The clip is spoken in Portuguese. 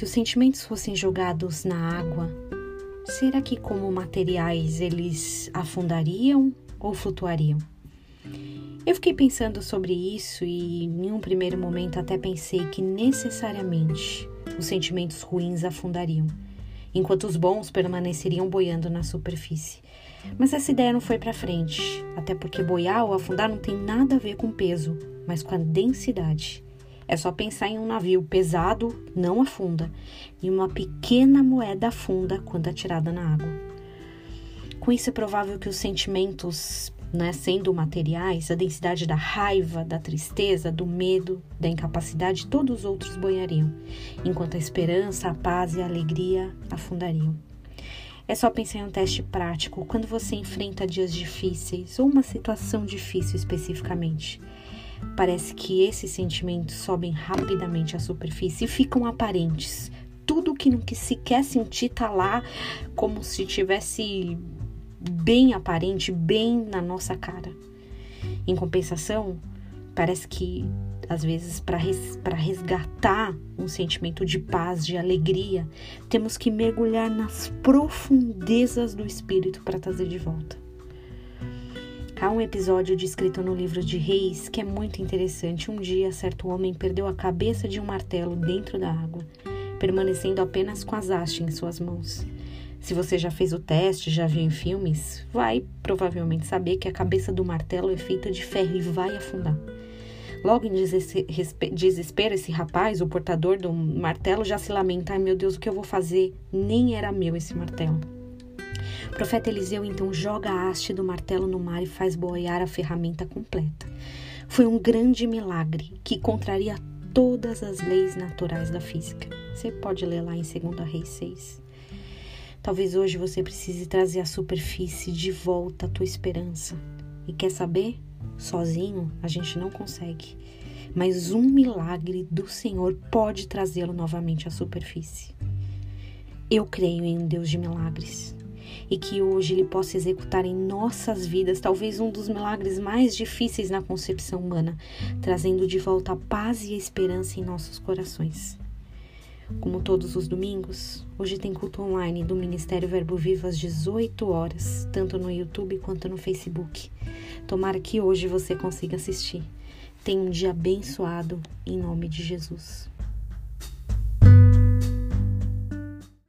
Se os sentimentos fossem jogados na água, será que como materiais eles afundariam ou flutuariam? Eu fiquei pensando sobre isso e em um primeiro momento até pensei que necessariamente os sentimentos ruins afundariam, enquanto os bons permaneceriam boiando na superfície. Mas essa ideia não foi para frente, até porque boiar ou afundar não tem nada a ver com peso, mas com a densidade. É só pensar em um navio pesado, não afunda, e uma pequena moeda afunda quando atirada na água. Com isso, é provável que os sentimentos, né, sendo materiais, a densidade da raiva, da tristeza, do medo, da incapacidade, todos os outros boiariam, enquanto a esperança, a paz e a alegria afundariam. É só pensar em um teste prático quando você enfrenta dias difíceis ou uma situação difícil especificamente. Parece que esses sentimentos sobem rapidamente à superfície e ficam aparentes. Tudo que não se quer sentir tá lá como se tivesse bem aparente, bem na nossa cara. Em compensação, parece que às vezes para res, resgatar um sentimento de paz, de alegria, temos que mergulhar nas profundezas do espírito para trazer de volta. Há um episódio descrito no livro de Reis que é muito interessante. Um dia, certo homem perdeu a cabeça de um martelo dentro da água, permanecendo apenas com as hastes em suas mãos. Se você já fez o teste, já viu em filmes, vai provavelmente saber que a cabeça do martelo é feita de ferro e vai afundar. Logo em desespero, esse rapaz, o portador do martelo, já se lamenta: ai meu Deus, o que eu vou fazer? Nem era meu esse martelo. O profeta Eliseu então joga a haste do martelo no mar e faz boiar a ferramenta completa. Foi um grande milagre que contraria todas as leis naturais da física. Você pode ler lá em 2 Reis 6. Talvez hoje você precise trazer à superfície de volta a tua esperança. E quer saber? Sozinho a gente não consegue. Mas um milagre do Senhor pode trazê-lo novamente à superfície. Eu creio em um Deus de milagres e que hoje Ele possa executar em nossas vidas talvez um dos milagres mais difíceis na concepção humana, trazendo de volta a paz e a esperança em nossos corações. Como todos os domingos, hoje tem culto online do Ministério Verbo Vivo às 18 horas, tanto no YouTube quanto no Facebook. Tomara que hoje você consiga assistir. Tenha um dia abençoado em nome de Jesus.